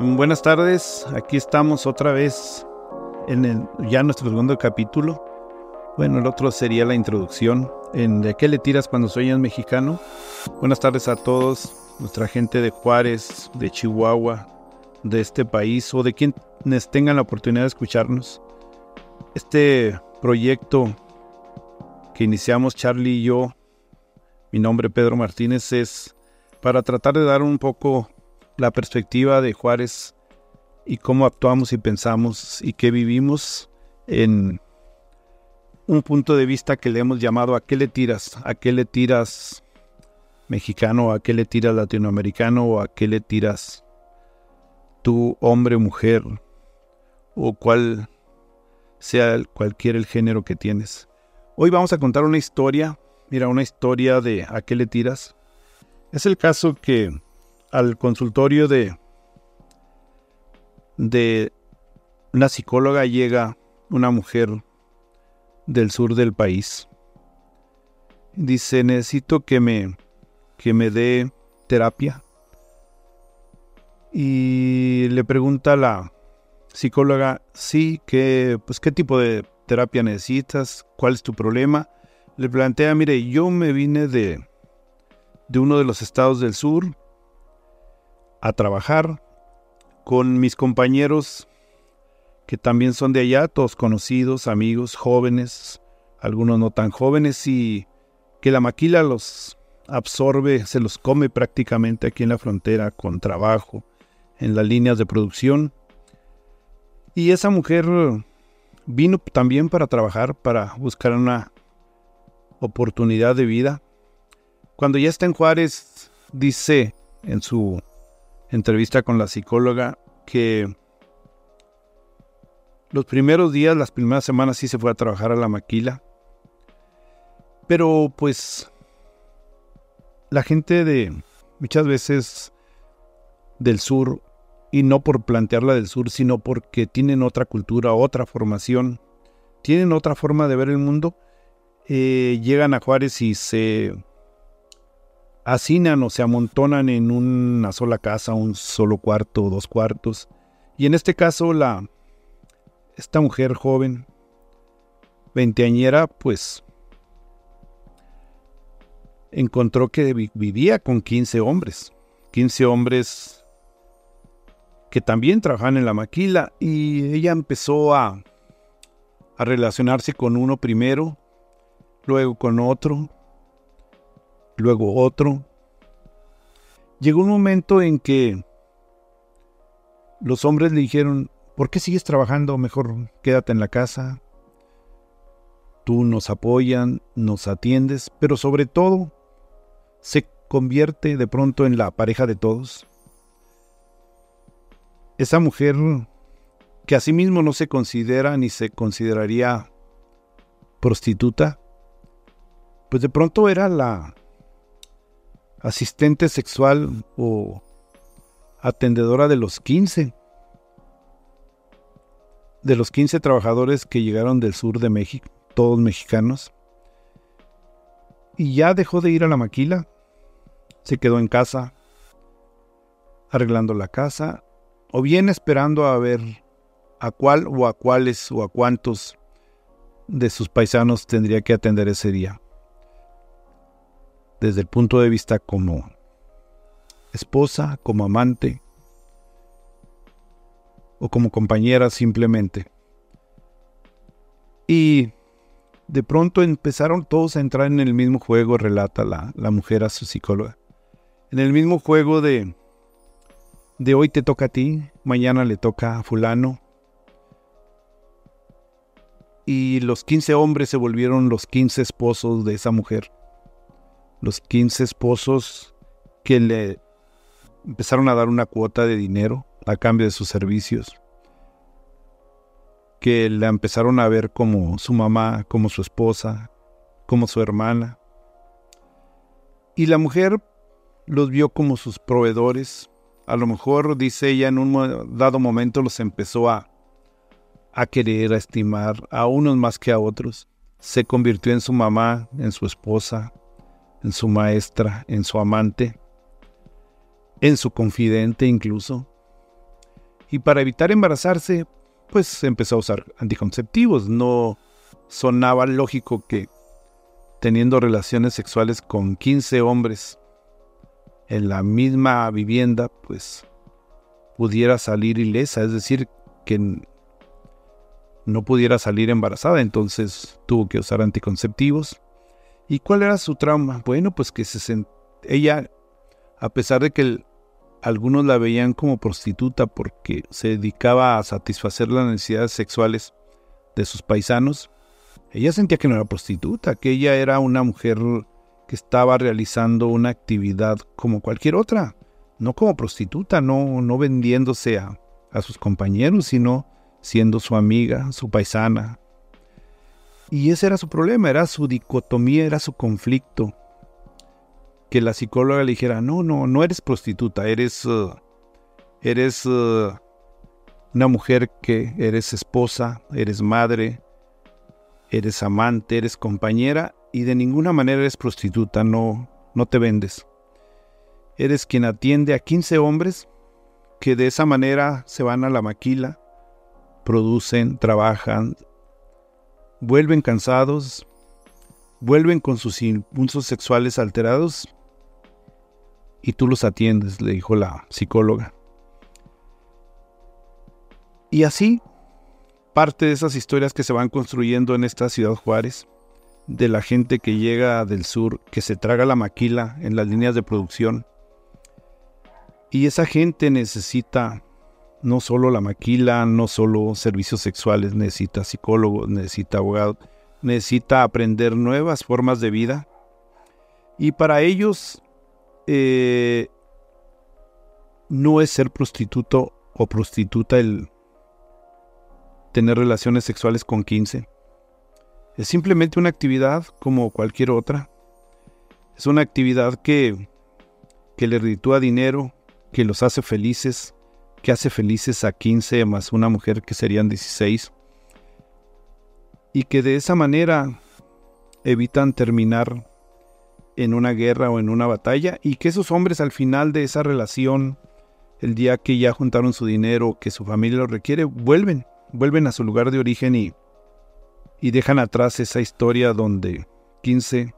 Buenas tardes, aquí estamos otra vez en el, ya nuestro segundo capítulo. Bueno, el otro sería la introducción en ¿De qué le tiras cuando sueñas mexicano? Buenas tardes a todos, nuestra gente de Juárez, de Chihuahua, de este país o de quienes tengan la oportunidad de escucharnos. Este proyecto que iniciamos Charlie y yo, mi nombre Pedro Martínez, es para tratar de dar un poco la perspectiva de Juárez y cómo actuamos y pensamos y qué vivimos en un punto de vista que le hemos llamado ¿a qué le tiras? ¿A qué le tiras mexicano? ¿A qué le tiras latinoamericano? ¿O a qué le tiras tu hombre, mujer? O cual sea cualquier el género que tienes. Hoy vamos a contar una historia, mira, una historia de ¿a qué le tiras? Es el caso que al consultorio de, de una psicóloga llega una mujer del sur del país. Dice, necesito que me, que me dé terapia. Y le pregunta a la psicóloga, sí, que, pues, ¿qué tipo de terapia necesitas? ¿Cuál es tu problema? Le plantea, mire, yo me vine de, de uno de los estados del sur, a trabajar con mis compañeros que también son de allá, todos conocidos, amigos, jóvenes, algunos no tan jóvenes, y que la maquila los absorbe, se los come prácticamente aquí en la frontera con trabajo, en las líneas de producción. Y esa mujer vino también para trabajar, para buscar una oportunidad de vida. Cuando ya está en Juárez, dice en su entrevista con la psicóloga que los primeros días, las primeras semanas sí se fue a trabajar a la maquila. Pero pues la gente de muchas veces del sur, y no por plantearla del sur, sino porque tienen otra cultura, otra formación, tienen otra forma de ver el mundo, eh, llegan a Juárez y se hacinan o se amontonan en una sola casa, un solo cuarto dos cuartos. Y en este caso, la, esta mujer joven, veinteañera, pues encontró que vivía con 15 hombres. 15 hombres que también trabajaban en la maquila y ella empezó a, a relacionarse con uno primero, luego con otro, luego otro. Llegó un momento en que los hombres le dijeron, ¿por qué sigues trabajando? Mejor quédate en la casa. Tú nos apoyan, nos atiendes, pero sobre todo se convierte de pronto en la pareja de todos. Esa mujer que a sí mismo no se considera ni se consideraría prostituta, pues de pronto era la asistente sexual o atendedora de los 15, de los 15 trabajadores que llegaron del sur de México, todos mexicanos. Y ya dejó de ir a la maquila, se quedó en casa, arreglando la casa, o bien esperando a ver a cuál o a cuáles o a cuántos de sus paisanos tendría que atender ese día desde el punto de vista como esposa, como amante o como compañera simplemente. Y de pronto empezaron todos a entrar en el mismo juego, relata la, la mujer a su psicóloga. En el mismo juego de, de hoy te toca a ti, mañana le toca a fulano. Y los 15 hombres se volvieron los 15 esposos de esa mujer los 15 esposos que le empezaron a dar una cuota de dinero a cambio de sus servicios, que la empezaron a ver como su mamá, como su esposa, como su hermana. Y la mujer los vio como sus proveedores. A lo mejor, dice ella, en un dado momento los empezó a, a querer, a estimar, a unos más que a otros. Se convirtió en su mamá, en su esposa, en su maestra, en su amante, en su confidente incluso. Y para evitar embarazarse, pues empezó a usar anticonceptivos. No sonaba lógico que teniendo relaciones sexuales con 15 hombres en la misma vivienda, pues pudiera salir ilesa, es decir, que no pudiera salir embarazada, entonces tuvo que usar anticonceptivos. ¿Y cuál era su trauma? Bueno, pues que se ella, a pesar de que algunos la veían como prostituta porque se dedicaba a satisfacer las necesidades sexuales de sus paisanos, ella sentía que no era prostituta, que ella era una mujer que estaba realizando una actividad como cualquier otra, no como prostituta, no, no vendiéndose a, a sus compañeros, sino siendo su amiga, su paisana. Y ese era su problema, era su dicotomía, era su conflicto. Que la psicóloga le dijera, no, no, no eres prostituta, eres, uh, eres uh, una mujer que eres esposa, eres madre, eres amante, eres compañera y de ninguna manera eres prostituta, no, no te vendes. Eres quien atiende a 15 hombres que de esa manera se van a la maquila, producen, trabajan, vuelven cansados, vuelven con sus impulsos sexuales alterados y tú los atiendes, le dijo la psicóloga. Y así, parte de esas historias que se van construyendo en esta ciudad Juárez, de la gente que llega del sur, que se traga la maquila en las líneas de producción. Y esa gente necesita no solo la maquila, no solo servicios sexuales, necesita psicólogos, necesita abogados, necesita aprender nuevas formas de vida. Y para ellos eh, no es ser prostituto o prostituta el tener relaciones sexuales con 15. Es simplemente una actividad como cualquier otra. Es una actividad que, que le reditúa dinero, que los hace felices, que hace felices a 15 más una mujer que serían 16 y que de esa manera evitan terminar en una guerra o en una batalla y que esos hombres al final de esa relación, el día que ya juntaron su dinero, que su familia lo requiere, vuelven, vuelven a su lugar de origen y, y dejan atrás esa historia donde 15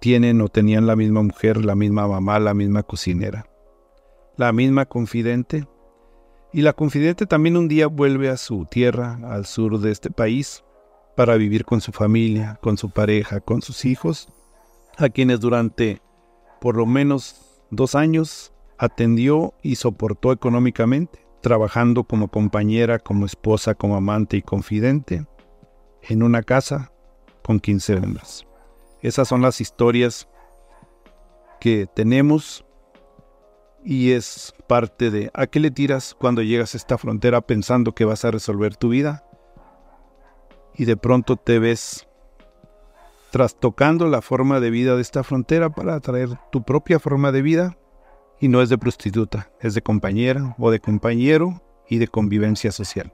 tienen o tenían la misma mujer, la misma mamá, la misma cocinera, la misma confidente y la confidente también un día vuelve a su tierra, al sur de este país, para vivir con su familia, con su pareja, con sus hijos, a quienes durante por lo menos dos años atendió y soportó económicamente, trabajando como compañera, como esposa, como amante y confidente, en una casa con 15 hembras. Esas son las historias que tenemos y es parte de a qué le tiras cuando llegas a esta frontera pensando que vas a resolver tu vida y de pronto te ves trastocando la forma de vida de esta frontera para traer tu propia forma de vida y no es de prostituta, es de compañera o de compañero y de convivencia social.